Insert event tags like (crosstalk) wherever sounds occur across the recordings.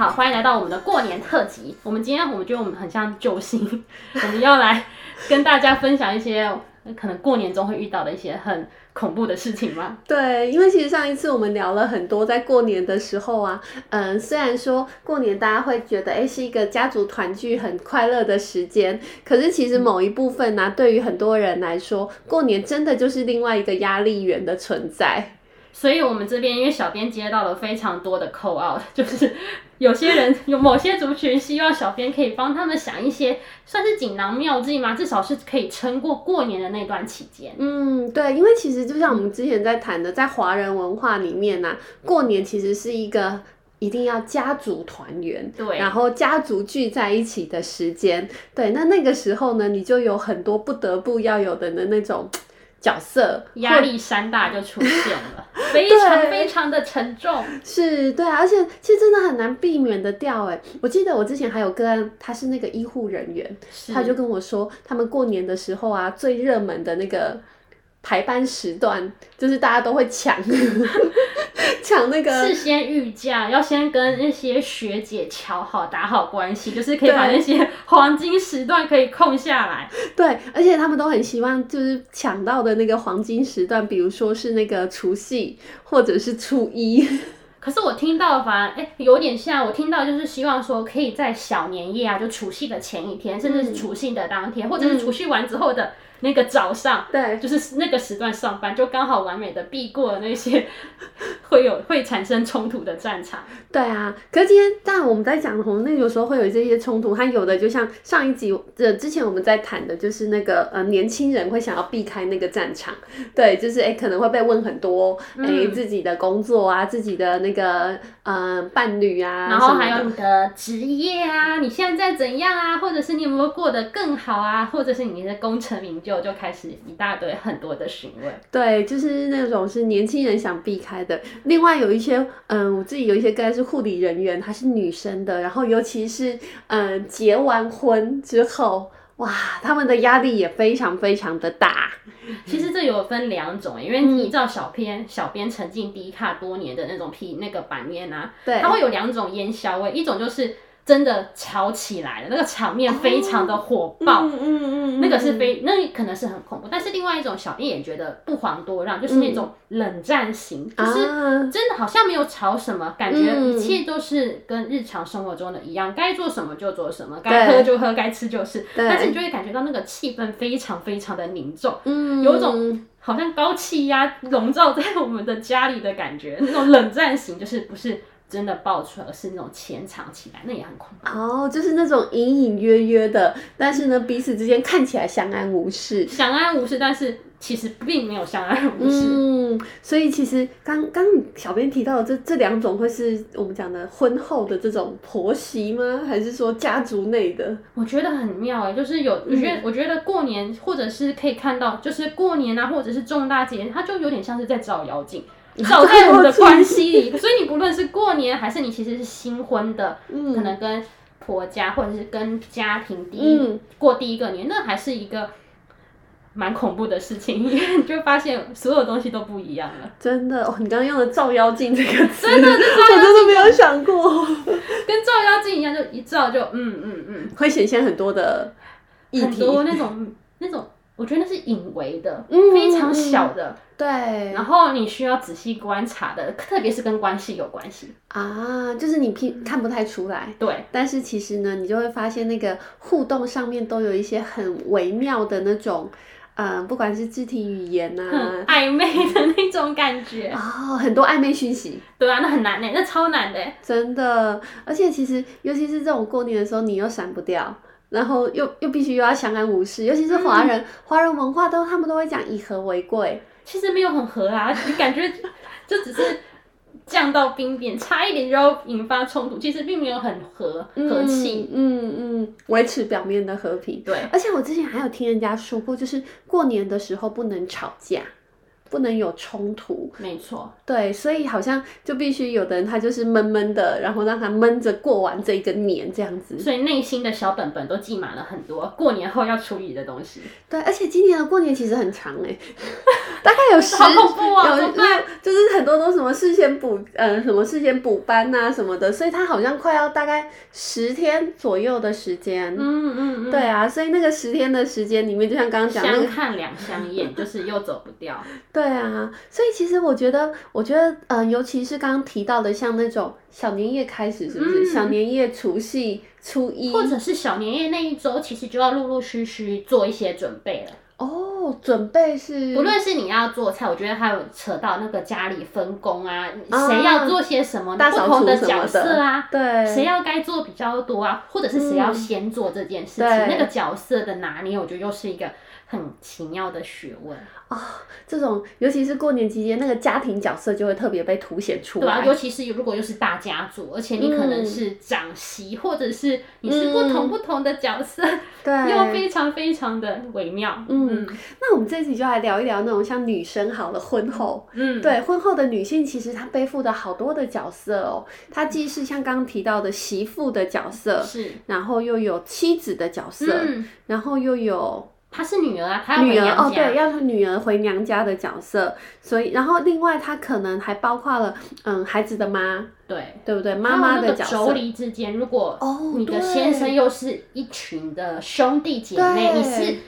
好，欢迎来到我们的过年特辑。我们今天我们觉得我们很像救星，(laughs) 我们要来跟大家分享一些可能过年中会遇到的一些很恐怖的事情吗？(laughs) 对，因为其实上一次我们聊了很多，在过年的时候啊，嗯，虽然说过年大家会觉得哎是一个家族团聚很快乐的时间，可是其实某一部分呢、对于很多人来说，过年真的就是另外一个压力源的存在。所以，我们这边因为小编接到了非常多的 call out，(laughs) 就是有些人有某些族群希望小编可以帮他们想一些算是锦囊妙计吗？至少是可以撑过过年的那段期间。嗯，对，因为其实就像我们之前在谈的，在华人文化里面呢、啊，过年其实是一个一定要家族团圆，对，然后家族聚在一起的时间。对，那那个时候呢，你就有很多不得不要有的的那种。角色压力山大就出现了，(laughs) 非常非常的沉重。是，对啊，而且其实真的很难避免的掉哎。我记得我之前还有个案，他是那个医护人员，他就跟我说，他们过年的时候啊，最热门的那个排班时段，就是大家都会抢。(laughs) 抢那个事先预假，要先跟那些学姐瞧好打好关系，就是可以把那些黄金时段可以空下来。(laughs) 对，而且他们都很希望就是抢到的那个黄金时段，比如说是那个除夕或者是初一。(laughs) 可是我听到反而哎、欸、有点像，我听到就是希望说可以在小年夜啊，就除夕的前一天，甚至是除夕的当天，嗯、或者是除夕完之后的。那个早上，对，就是那个时段上班，就刚好完美的避过了那些 (laughs) 会有会产生冲突的战场。对啊，可是今天，但我们在讲红，那有时候会有这些冲突，它有的就像上一集呃之前我们在谈的，就是那个呃年轻人会想要避开那个战场，对，就是哎可能会被问很多哎、嗯、自己的工作啊，自己的那个呃伴侣啊，然后还有你的职业啊，你现在在怎样啊，或者是你有没有过得更好啊，或者是你的功成名就。就就开始一大堆很多的询问，对，就是那种是年轻人想避开的。另外有一些，嗯，我自己有一些个案是护理人员，她是女生的，然后尤其是嗯结完婚之后，哇，他们的压力也非常非常的大。其实这有分两种，因为你知道小编、嗯、小编沉浸低卡多年的那种皮那个版面啊，对，它会有两种烟消味，一种就是。真的吵起来了，那个场面非常的火爆，嗯嗯嗯，那个是非，那可能是很恐怖。但是另外一种，小编也觉得不遑多让，就是那种冷战型，就是真的好像没有吵什么，感觉一切都是跟日常生活中的一样，该做什么就做什么，该喝就喝，该吃就是。但是你就会感觉到那个气氛非常非常的凝重，嗯，有一种好像高气压笼罩在我们的家里的感觉，那种冷战型就是不是。真的爆出来，而是那种潜藏起来，那也很恐怖哦。Oh, 就是那种隐隐约约的，但是呢，彼此之间看起来相安无事，相安无事，但是其实并没有相安无事。嗯，所以其实刚刚小编提到的这这两种，会是我们讲的婚后的这种婆媳吗？还是说家族内的？我觉得很妙哎，就是有，我觉得我觉得过年或者是可以看到，就是过年啊，或者是重大节，它就有点像是在照妖镜。(laughs) 照在我们的关系里，所以你不论是过年还是你其实是新婚的，嗯、可能跟婆家或者是跟家庭第一、嗯、过第一个年，那还是一个蛮恐怖的事情，因为你就发现所有东西都不一样了。真的，哦、你刚刚用的“照妖镜”这个词，真的，我真的没有想过，跟照妖镜一样，就一照就嗯嗯嗯，嗯。会显现很多的议题，很多那种那种。我觉得那是隐微的，嗯、非常小的，对。然后你需要仔细观察的，特别是跟关系有关系啊，就是你看看不太出来，对。但是其实呢，你就会发现那个互动上面都有一些很微妙的那种，嗯、呃，不管是肢体语言啊，暧昧的那种感觉 (laughs) 哦，很多暧昧讯息。对啊，那很难呢，那超难的，真的。而且其实，尤其是这种过年的时候，你又闪不掉。然后又又必须又要相安无事，尤其是华人，华、嗯、人文化都他们都会讲以和为贵，其实没有很和啊，你感觉就只是降到冰点，差一点就要引发冲突。其实并没有很和和气，嗯嗯，维、嗯、持表面的和平。对，而且我之前还有听人家说过，就是过年的时候不能吵架。不能有冲突，没错，对，所以好像就必须有的人他就是闷闷的，然后让他闷着过完这一个年这样子，所以内心的小本本都记满了很多过年后要处理的东西。对，而且今年的过年其实很长哎，大概有十，好恐怖啊、有有就是很多都什么事先补呃什么事先补班呐什么的，所以他好像快要大概十天左右的时间，嗯嗯嗯，对啊，所以那个十天的时间里面，就像刚刚讲的，相看两相厌，(laughs) 就是又走不掉。对啊，所以其实我觉得，我觉得，呃，尤其是刚刚提到的，像那种小年夜开始，是不是？嗯、小年夜、除夕、初一，或者是小年夜那一周，其实就要陆陆续续做一些准备了。哦，准备是，不论是你要做菜，我觉得还有扯到那个家里分工啊，谁要做些什么，大不同的角色啊，对，谁要该做比较多啊，或者是谁要先做这件事情，嗯、那个角色的拿捏，我觉得又是一个。很奇妙的学问啊、哦！这种尤其是过年期间，那个家庭角色就会特别被凸显出来。对啊，尤其是如果又是大家族，而且你可能是长媳，嗯、或者是你是不同不同的角色，对、(laughs) 嗯，又非常非常的微妙。嗯，嗯，那我们这期就来聊一聊那种像女生好了，婚后，嗯，对，婚后的女性其实她背负的好多的角色哦，她既是像刚刚提到的媳妇的角色，是，然后又有妻子的角色，嗯、然后又有。她是女儿啊，她。女儿哦，对，要是女儿回娘家的角色，所以然后另外她可能还包括了嗯孩子的妈，对对不对？妈妈的角色。妯娌之间，如果你的先生又是一群的兄弟姐妹，你是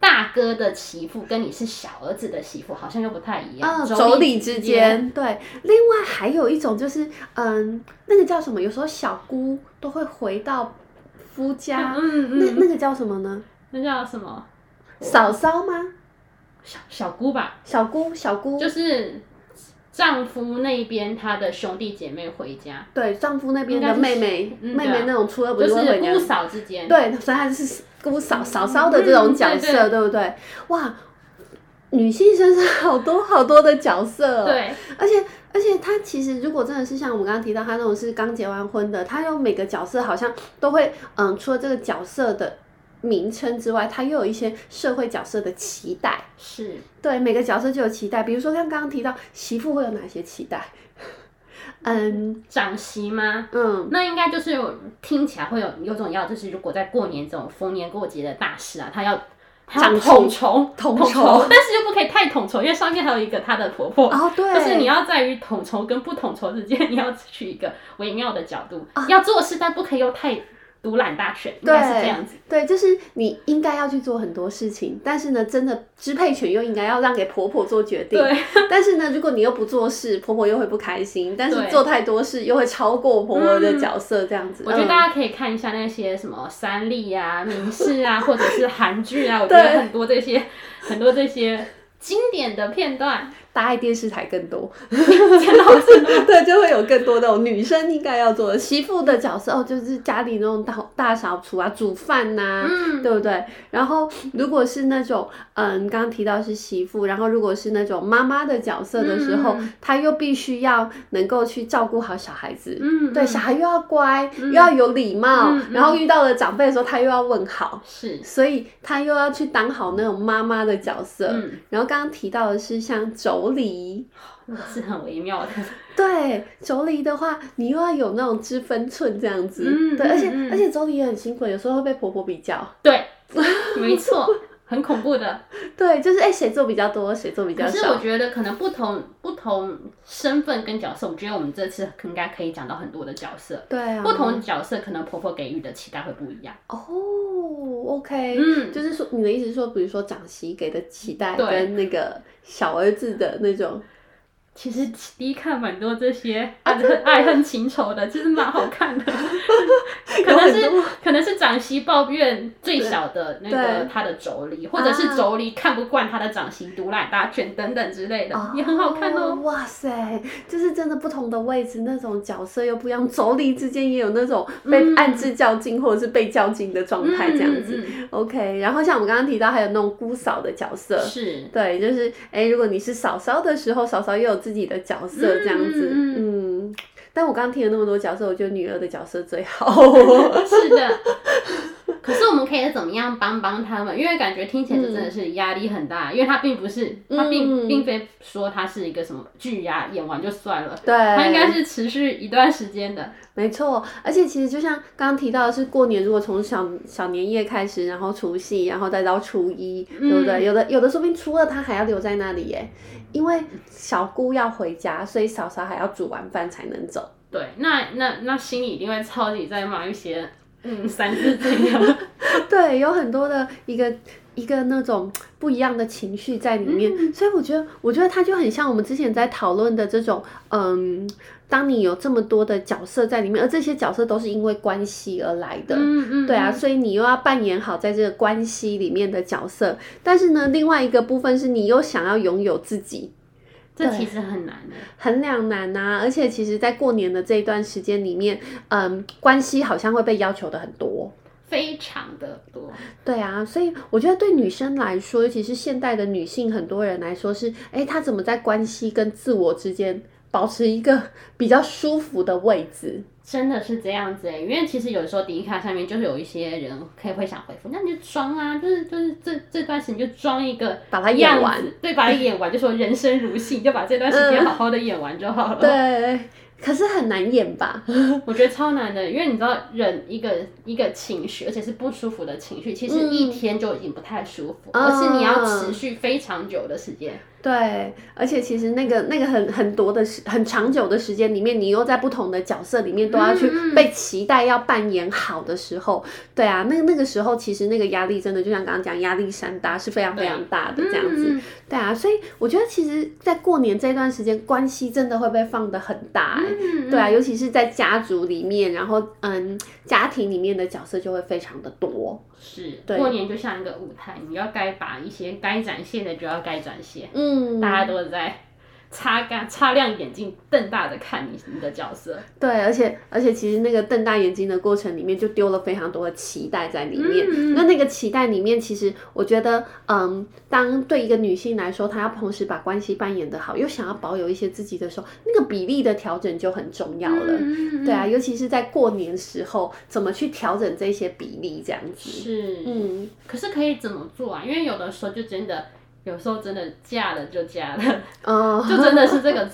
大哥的媳妇，跟你是小儿子的媳妇，好像又不太一样。嗯，妯娌之间，对。另外还有一种就是嗯，那个叫什么？有时候小姑都会回到夫家，嗯嗯，那那个叫什么呢？那叫什么？嫂嫂吗？小小姑吧，小姑小姑。就是丈夫那边他的兄弟姐妹回家，对，丈夫那边的妹妹、嗯、妹妹那种初二不是会回家，就是姑嫂之间，对，所以她是姑嫂嫂嫂的这种角色，嗯、对，对，对不对？哇，女性身上好多好多的角色，对，而且而且她其实如果真的是像我们刚刚提到，她那种是刚结完婚的，她有每个角色好像都会，嗯，除了这个角色的。名称之外，它又有一些社会角色的期待，是对每个角色就有期待。比如说像刚刚提到媳妇会有哪些期待？嗯，长媳吗？嗯，那应该就是听起来会有有种要，就是如果在过年这种逢年过节的大事啊，她要统筹统筹，但是又不可以太统筹，因为上面还有一个她的婆婆哦，对，就是你要在于统筹跟不统筹之间，你要取一个微妙的角度，哦、要做事，但不可以又太。独揽大权，应该是这样子。对，就是你应该要去做很多事情，但是呢，真的支配权又应该要让给婆婆做决定。对。但是呢，如果你又不做事，婆婆又会不开心。但是做太多事又会超过婆婆的角色，这样子。我觉得大家可以看一下那些什么三立啊、民视啊，或者是韩剧啊，我觉得很多这些很多这些经典的片段。大爱电视台更多，真的好真的，(laughs) 对，就会有更多那种女生应该要做的媳妇的角色哦，就是家里那种大大扫除啊、煮饭呐、啊，嗯，对不对？然后如果是那种嗯，刚刚提到是媳妇，然后如果是那种妈妈的角色的时候，嗯、她又必须要能够去照顾好小孩子，嗯，对，小孩又要乖，嗯、又要有礼貌，嗯、然后遇到了长辈的时候，她又要问好，是，所以她又要去当好那种妈妈的角色。嗯，然后刚刚提到的是像妯娌 (laughs) 是很微妙的。(laughs) 对，妯娌的话，你又要有那种知分寸这样子。嗯，对，而且、嗯、而且妯娌也很辛苦，有时候会被婆婆比较。对，没错，很恐怖的。(laughs) 对，就是哎，谁做比较多，谁做比较少。可是我觉得可能不同不同身份跟角色，我觉得我们这次应该可以讲到很多的角色。对啊，不同角色可能婆婆给予的期待会不一样。哦，OK，嗯，就是说你的意思是说，比如说长媳给的期待跟那个。小儿子的那种，其实第一看蛮多这些 (laughs) 爱恨爱恨情仇的，其实蛮好看的。(laughs) 可能是可能是长媳抱怨最小的那个他的妯娌，或者是妯娌看不惯他的长媳独揽大权等等之类的，啊、也很好看哦。哇塞，就是真的不同的位置，那种角色又不一样。妯娌之间也有那种被暗自较劲或者是被较劲的状态，这样子。嗯嗯嗯、OK，然后像我们刚刚提到，还有那种姑嫂的角色，是对，就是哎、欸，如果你是嫂嫂的时候，嫂嫂也有自己的角色，这样子，嗯。嗯但我刚刚听了那么多角色，我觉得女儿的角色最好。(laughs) 是的。可是我们可以怎么样帮帮他们？因为感觉听起来就真的是压力很大，嗯、因为他并不是，他并、嗯、并非说他是一个什么剧呀，演完就算了。对，他应该是持续一段时间的。没错，而且其实就像刚刚提到的是过年，如果从小小年夜开始，然后除夕，然后再到初一，嗯、对不对？有的有的说不定初二他还要留在那里耶，因为小姑要回家，所以嫂嫂还要煮完饭才能走。对，那那那心里一定会超级在忙一些。嗯，三字经啊，(laughs) 对，有很多的一个一个那种不一样的情绪在里面，嗯、所以我觉得，我觉得它就很像我们之前在讨论的这种，嗯，当你有这么多的角色在里面，而这些角色都是因为关系而来的，嗯嗯，对啊，所以你又要扮演好在这个关系里面的角色，但是呢，另外一个部分是你又想要拥有自己。这其实很难的，很两难呐、啊。而且，其实，在过年的这一段时间里面，嗯，关系好像会被要求的很多，非常的多。对啊，所以我觉得对女生来说，尤其是现代的女性，很多人来说是，哎，她怎么在关系跟自我之间保持一个比较舒服的位置？真的是这样子哎，因为其实有时候迪卡上面就是有一些人可以会想回复，那你就装啊，就是就是这这段时间就装一个把它演完，对，把它演完，就说人生如戏，就把这段时间好好的演完就好了。对。可是很难演吧？(laughs) 我觉得超难的，因为你知道，忍一个一个情绪，而且是不舒服的情绪，其实一天就已经不太舒服，嗯、而是你要持续非常久的时间。对，而且其实那个那个很很多的时很长久的时间里面，你又在不同的角色里面都要去被期待要扮演好的时候，嗯、对啊，那那个时候其实那个压力真的就像刚刚讲，压力山大是非常非常大的这样子。对，嗯、对啊，所以我觉得其实，在过年这段时间，关系真的会被放得很大，欸，嗯、对啊，尤其是在家族里面，然后嗯，家庭里面的角色就会非常的多。是，对过年就像一个舞台，你要该把一些该展现的就要该展现。嗯，大家都在擦干、擦亮眼睛，瞪大的看你你的角色。对，而且而且其实那个瞪大眼睛的过程里面，就丢了非常多的期待在里面。嗯、那那个期待里面，其实我觉得，嗯，当对一个女性来说，她要同时把关系扮演的好，又想要保有一些自己的时候，那个比例的调整就很重要了。嗯、对啊，尤其是在过年时候，怎么去调整这些比例，这样子。是，嗯，可是可以怎么做啊？因为有的时候就真的，有时候真的嫁了就嫁了，哦，(laughs) 就真的是这个，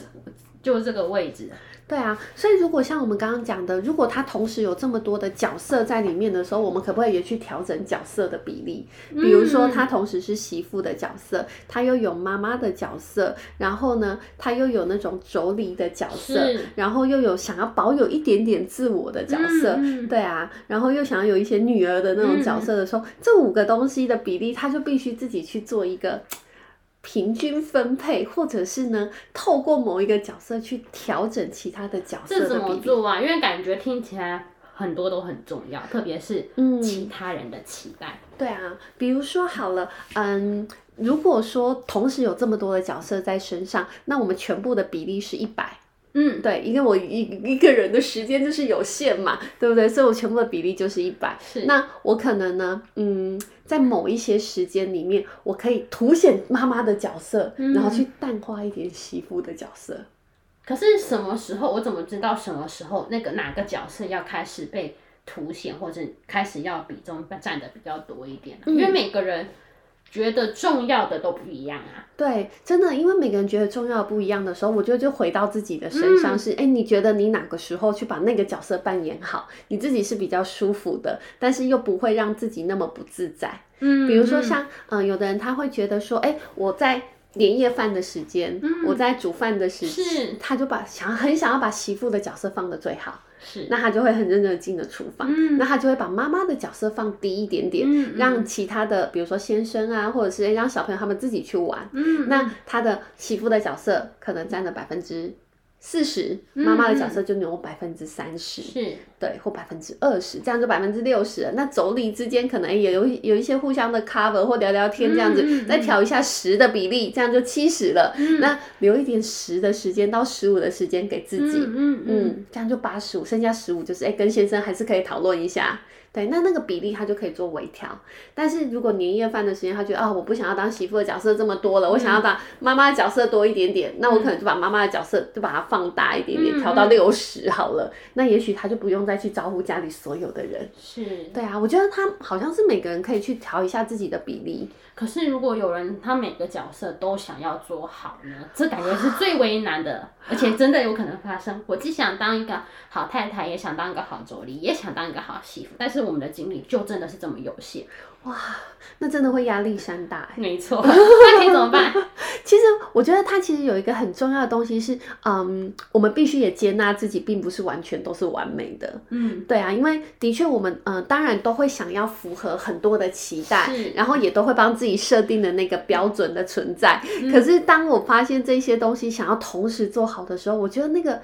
就这个位置。对啊，所以如果像我们刚刚讲的，如果他同时有这么多的角色在里面的时候，我们可不可以也去调整角色的比例？比如说，他同时是媳妇的角色，他又有妈妈的角色，然后呢，他又有那种妯娌的角色，然后又有想要保有一点点自我的角色，嗯、对啊，然后又想要有一些女儿的那种角色的时候，嗯、这五个东西的比例，他就必须自己去做一个。平均分配，或者是呢，透过某一个角色去调整其他的角色的。这怎么做啊？因为感觉听起来很多都很重要，特别是其他人的期待。嗯。对啊，比如说好了，嗯，如果说同时有这么多的角色在身上，那我们全部的比例是一百。嗯，对，因为我一一个人的时间就是有限嘛，对不对？所以我全部的比例就是一百。是，那我可能呢，嗯，在某一些时间里面，我可以凸显妈妈的角色，嗯、然后去淡化一点媳妇的角色。可是什么时候，我怎么知道什么时候那个哪个角色要开始被凸显，或者开始要比重占的比较多一点呢？嗯、因为每个人。觉得重要的都不一样啊，对，真的，因为每个人觉得重要不一样的时候，我觉得就回到自己的身上是，哎、嗯，你觉得你哪个时候去把那个角色扮演好，你自己是比较舒服的，但是又不会让自己那么不自在。嗯，比如说像，嗯、呃，有的人他会觉得说，哎，我在年夜饭的时间，嗯、我在煮饭的时他就把想很想要把媳妇的角色放的最好。是，那他就会很认真的进了厨房，嗯、那他就会把妈妈的角色放低一点点，嗯、让其他的，比如说先生啊，或者是让小朋友他们自己去玩。嗯、那他的媳妇的角色可能占了百分之四十，妈妈的角色就有百分之三十。是，对，或百分之二十，这样就百分之六十。那妯娌之间可能也有有一些互相的 cover 或聊聊天这样子，嗯嗯嗯、再调一下十的比例，这样就七十了。嗯、那留一点十的时间到十五的时间给自己，嗯这样就八十五，剩下十五就是哎，跟先生还是可以讨论一下。对，那那个比例他就可以做微调。但是如果年夜饭的时间，他觉得啊、哦，我不想要当媳妇的角色这么多了，嗯、我想要当妈妈的角色多一点点，那我可能就把妈妈的角色就把它放大一点点，调、嗯、到六十好了。嗯、那也许他就不用再去招呼家里所有的人。是，对啊，我觉得他好像是每个人可以去调一下自己的比例。可是如果有人他每个角色都想要做好呢？这感觉是最为难的，而且真的有可能发生。我既想当一个好太太，也想当一个好妯娌，也想当一个好媳妇，但是我们的精力就真的是这么有限。哇，那真的会压力山大。没错，那可以怎么办？(laughs) 其实我觉得他其实有一个很重要的东西是，嗯，我们必须也接纳自己，并不是完全都是完美的。嗯，对啊，因为的确我们，嗯，当然都会想要符合很多的期待，然后也都会帮自己设定的那个标准的存在。嗯、可是当我发现这些东西想要同时做好的时候，我觉得那个。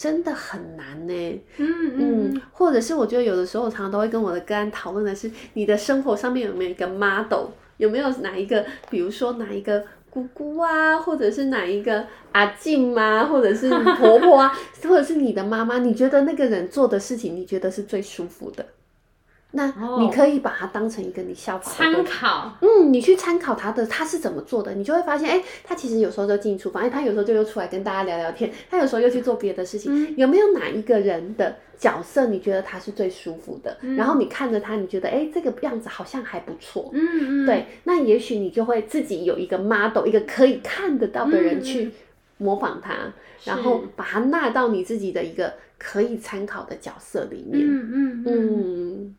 真的很难呢，嗯嗯，嗯，或者是我觉得有的时候，我常常都会跟我的个案讨论的是，你的生活上面有没有一个 model，有没有哪一个，比如说哪一个姑姑啊，或者是哪一个阿静啊，或者是婆婆啊，(laughs) 或者是你的妈妈，你觉得那个人做的事情，你觉得是最舒服的？那你可以把它当成一个你效仿参考，嗯，你去参考他的他是怎么做的，你就会发现，哎、欸，他其实有时候就进厨房，哎、欸，他有时候就又出来跟大家聊聊天，他有时候又去做别的事情。嗯、有没有哪一个人的角色你觉得他是最舒服的？嗯、然后你看着他，你觉得，哎、欸，这个样子好像还不错。嗯嗯，对，那也许你就会自己有一个 model，一个可以看得到的人去模仿他，嗯、然后把他纳到你自己的一个可以参考的角色里面。嗯嗯嗯。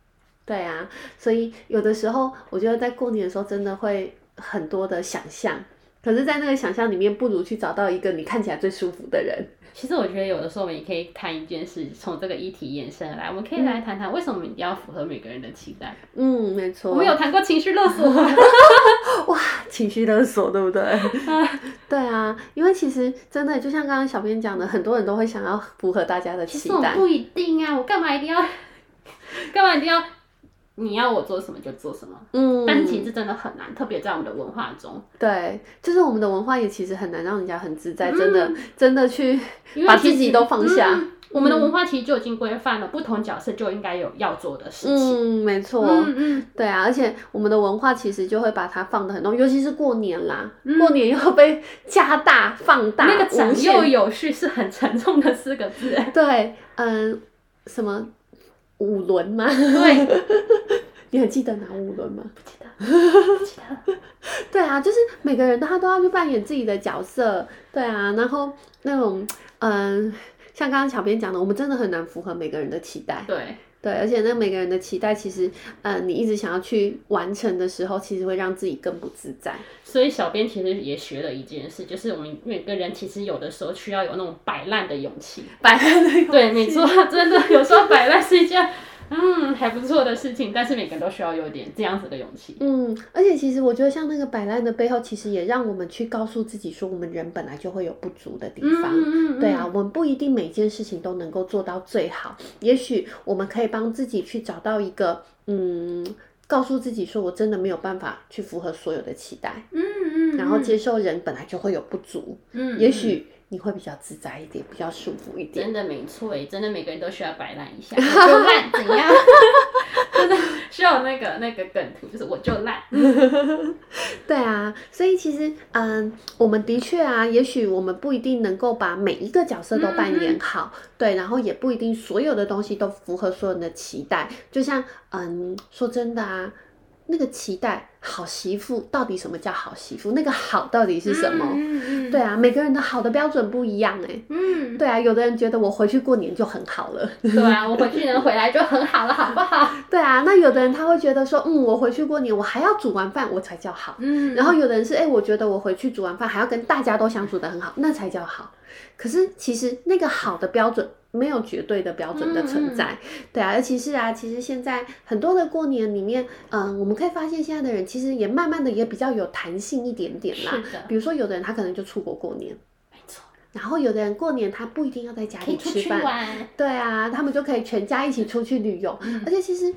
嗯对啊，所以有的时候我觉得在过年的时候真的会很多的想象，可是，在那个想象里面，不如去找到一个你看起来最舒服的人。其实我觉得有的时候我们也可以谈一件事，从这个议题延伸来，我们可以来谈谈为什么一定要符合每个人的期待。嗯，没错。我们有谈过情绪勒索。(laughs) 哇，情绪勒索，对不对？(laughs) 对啊，因为其实真的就像刚刚小编讲的，很多人都会想要符合大家的期待。其实我不一定啊，我干嘛一定要？干嘛一定要？你要我做什么就做什么，嗯，但是其实真的很难，特别在我们的文化中，对，就是我们的文化也其实很难让人家很自在，嗯、真的真的去 (laughs) 把自己都放下。嗯、我们的文化其实就已经规范了，嗯、不同角色就应该有要做的事情。嗯，没错，嗯嗯，对啊，而且我们的文化其实就会把它放的很重，尤其是过年啦，嗯、过年又被加大放大，那个长幼有序是很沉重的四个字。对，嗯，什么？五轮吗？对，(laughs) 你还记得哪五轮吗？不记得，不记得。对啊，就是每个人他都要去扮演自己的角色。对啊，然后那种嗯，像刚刚小编讲的，我们真的很难符合每个人的期待。对对，而且那每个人的期待，其实嗯，你一直想要去完成的时候，其实会让自己更不自在。所以小编其实也学了一件事，就是我们每个人其实有的时候需要有那种摆烂的勇气。摆烂的勇气。对，没错，真的有时候摆烂是一件嗯还不错的事情，但是每个人都需要有点这样子的勇气。嗯，而且其实我觉得像那个摆烂的背后，其实也让我们去告诉自己说，我们人本来就会有不足的地方。嗯嗯嗯。对啊，我们不一定每件事情都能够做到最好，也许我们可以帮自己去找到一个嗯。告诉自己说，我真的没有办法去符合所有的期待，嗯嗯，然后接受人本来就会有不足，嗯，也许你会比较自在一点，比较舒服一点。真的没错，真的每个人都需要摆烂一下，(laughs) 就烂怎样？真 (laughs) 的需要那个那个梗图，就是我就烂。(laughs) 对啊，所以其实嗯，我们的确啊，也许我们不一定能够把每一个角色都扮演好，嗯、对，然后也不一定所有的东西都符合所有人的期待，就像。嗯，说真的啊，那个期待好媳妇到底什么叫好媳妇？那个好到底是什么？嗯嗯、对啊，每个人的好的标准不一样哎。嗯，对啊，有的人觉得我回去过年就很好了。对啊，我回去能回来就很好了，好不好？(laughs) 对啊，那有的人他会觉得说，嗯，我回去过年我还要煮完饭我才叫好。嗯，然后有的人是哎，我觉得我回去煮完饭还要跟大家都相处得很好，那才叫好。可是其实那个好的标准。没有绝对的标准的存在，对啊，尤其是啊，其实现在很多的过年里面，嗯、呃，我们可以发现现在的人其实也慢慢的也比较有弹性一点点啦。比如说有的人他可能就出国过年，没错。然后有的人过年他不一定要在家里吃饭，对啊，他们就可以全家一起出去旅游。嗯、而且其实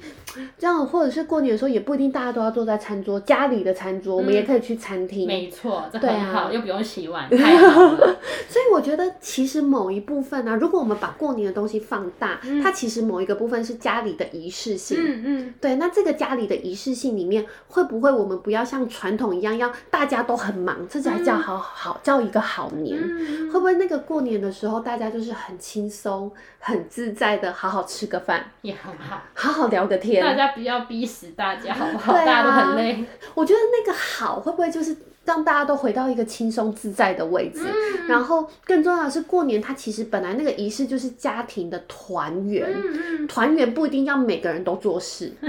这样，或者是过年的时候，也不一定大家都要坐在餐桌，家里的餐桌，嗯、我们也可以去餐厅。没错，这很好，啊、又不用洗碗，(laughs) 太好了。所以我觉得，其实某一部分呢、啊，如果我们把过年的东西放大，嗯、它其实某一个部分是家里的仪式性。嗯嗯。对，那这个家里的仪式性里面，会不会我们不要像传统一样，要大家都很忙，这才叫好好、嗯、叫一个好年？嗯、会不会那个过年的时候，大家就是很轻松、很自在的，好好吃个饭也很好，好好聊个天。大家不要逼死大家，(laughs) 好不好？啊、大家都很累。我觉得那个好，会不会就是让大家都回到一个轻松自在的位置？嗯、然后更重要的是，过年它其实本来那个仪式就是家庭的团圆。嗯、团圆不一定要每个人都做事。(laughs)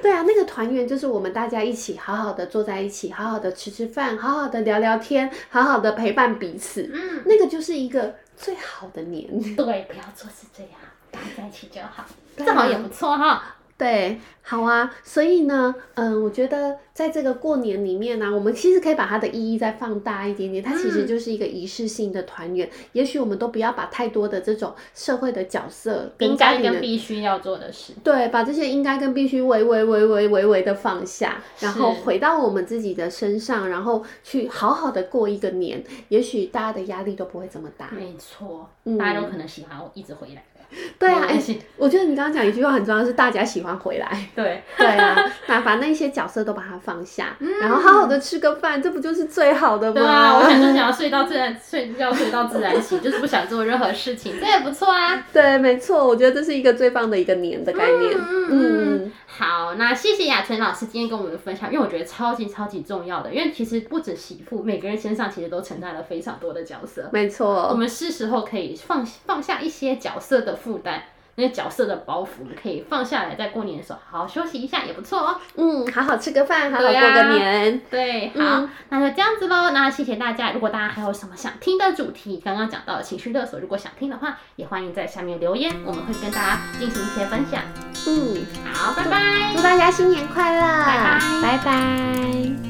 对啊，那个团圆就是我们大家一起好好的坐在一起，好好的吃吃饭，好好的聊聊天，好好的陪伴彼此。嗯，那个就是一个最好的年。对，不要做事这样，大家在一起就好，正好也不错哈。对，好啊，所以呢，嗯，我觉得在这个过年里面呢、啊，我们其实可以把它的意义再放大一点点，它其实就是一个仪式性的团圆。嗯、也许我们都不要把太多的这种社会的角色跟该跟必须要做的事，对，把这些应该跟必须微微微微微微的放下，然后回到我们自己的身上，然后去好好的过一个年。也许大家的压力都不会这么大。没错，嗯、大家都可能喜欢我一直回来。(laughs) 对啊，哎、欸，我觉得你刚刚讲一句话很重要，是大家喜欢回来。对，(laughs) 对啊，把把那些角色都把它放下，嗯、然后好好的吃个饭，这不就是最好的吗？对啊，我想就想要睡到自然 (laughs) 睡觉，睡到自然醒，就是不想做任何事情，这也不错啊。对，没错，我觉得这是一个最棒的一个年的概念。嗯。嗯嗯好，那谢谢雅淳老师今天跟我们的分享，因为我觉得超级超级重要的，因为其实不止媳妇，每个人身上其实都承担了非常多的角色。没错，我们是时候可以放放下一些角色的负担。那个角色的包袱我们可以放下来，在过年的时候好好休息一下也不错哦。嗯，好好吃个饭，好好过个年。对，好，嗯、那就这样子喽。那谢谢大家。如果大家还有什么想听的主题，刚刚讲到的情绪勒索，如果想听的话，也欢迎在下面留言，我们会跟大家进行一些分享。嗯，好，拜拜。祝大家新年快乐，拜拜，拜拜。